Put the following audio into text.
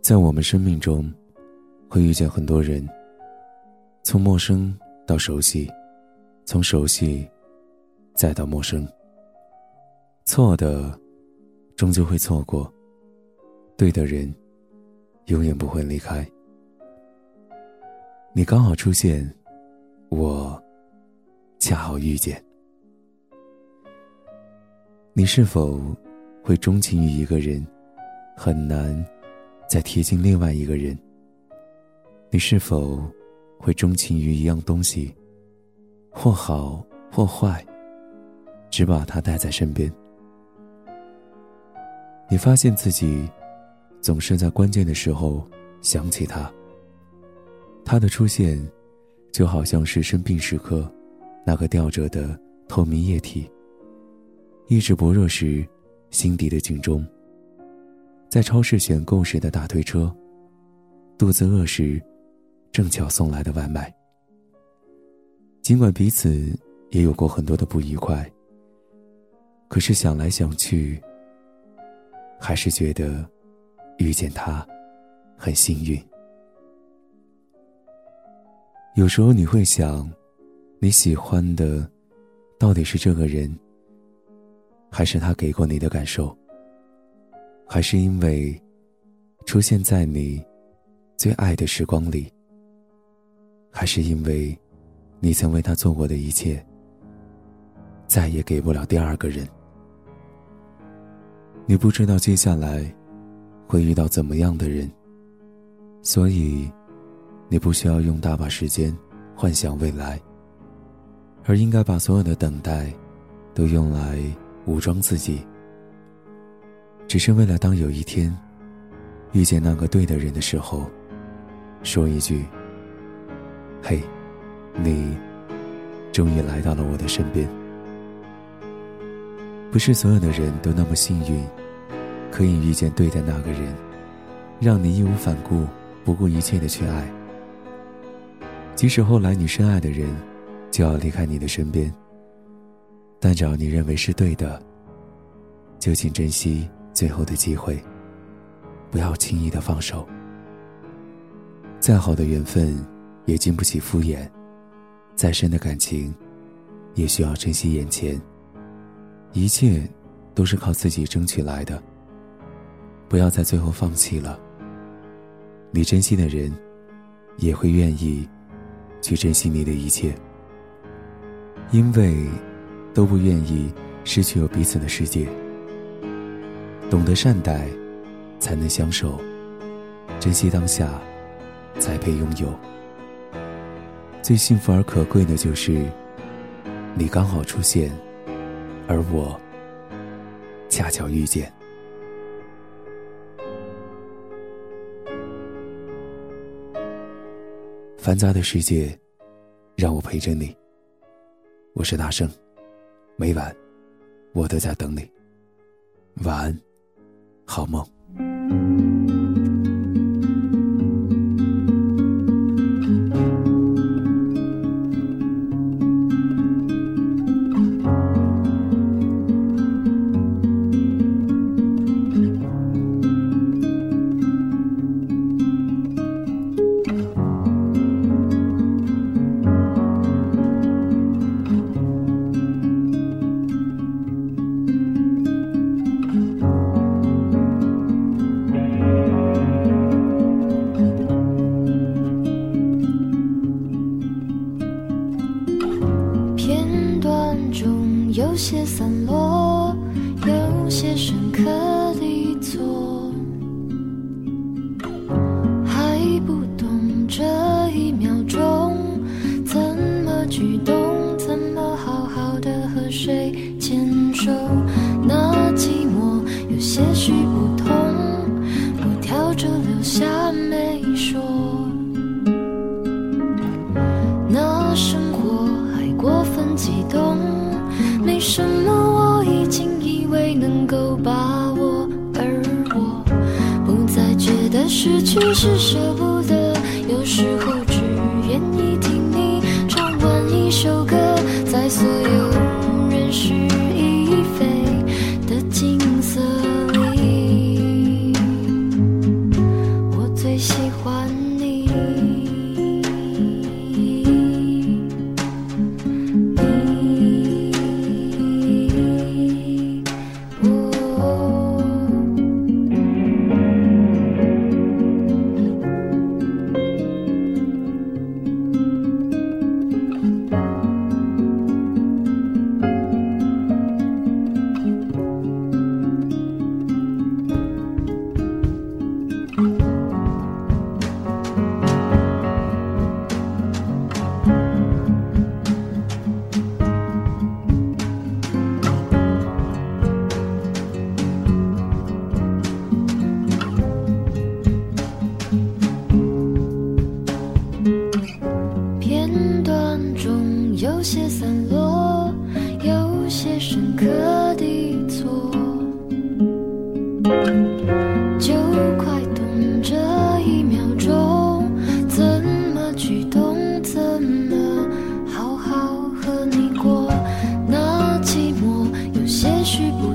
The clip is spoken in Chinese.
在我们生命中，会遇见很多人，从陌生到熟悉，从熟悉再到陌生。错的，终究会错过；对的人，永远不会离开。你刚好出现，我恰好遇见。你是否会钟情于一个人？很难。再贴近另外一个人，你是否会钟情于一样东西，或好或坏，只把它带在身边？你发现自己总是在关键的时候想起他，他的出现就好像是生病时刻那个吊着的透明液体，意志薄弱时心底的警钟。在超市选购时的大推车，肚子饿时，正巧送来的外卖。尽管彼此也有过很多的不愉快，可是想来想去，还是觉得遇见他很幸运。有时候你会想，你喜欢的到底是这个人，还是他给过你的感受？还是因为出现在你最爱的时光里，还是因为你曾为他做过的一切，再也给不了第二个人。你不知道接下来会遇到怎么样的人，所以你不需要用大把时间幻想未来，而应该把所有的等待都用来武装自己。只是为了当有一天遇见那个对的人的时候，说一句：“嘿，你终于来到了我的身边。”不是所有的人都那么幸运，可以遇见对的那个人，让你义无反顾、不顾一切的去爱。即使后来你深爱的人就要离开你的身边，但只要你认为是对的，就请珍惜。最后的机会，不要轻易的放手。再好的缘分，也经不起敷衍；再深的感情，也需要珍惜眼前。一切，都是靠自己争取来的。不要在最后放弃了。你珍惜的人，也会愿意去珍惜你的一切，因为都不愿意失去有彼此的世界。懂得善待，才能相守；珍惜当下，才配拥有。最幸福而可贵的就是，你刚好出现，而我恰巧遇见。繁杂的世界，让我陪着你。我是大圣，每晚我都在等你。晚安。好梦。落有些深刻的错。失去是舍不得，有时候只愿意听你唱完一首歌，在所有人世已非的景色里，我最喜欢。去不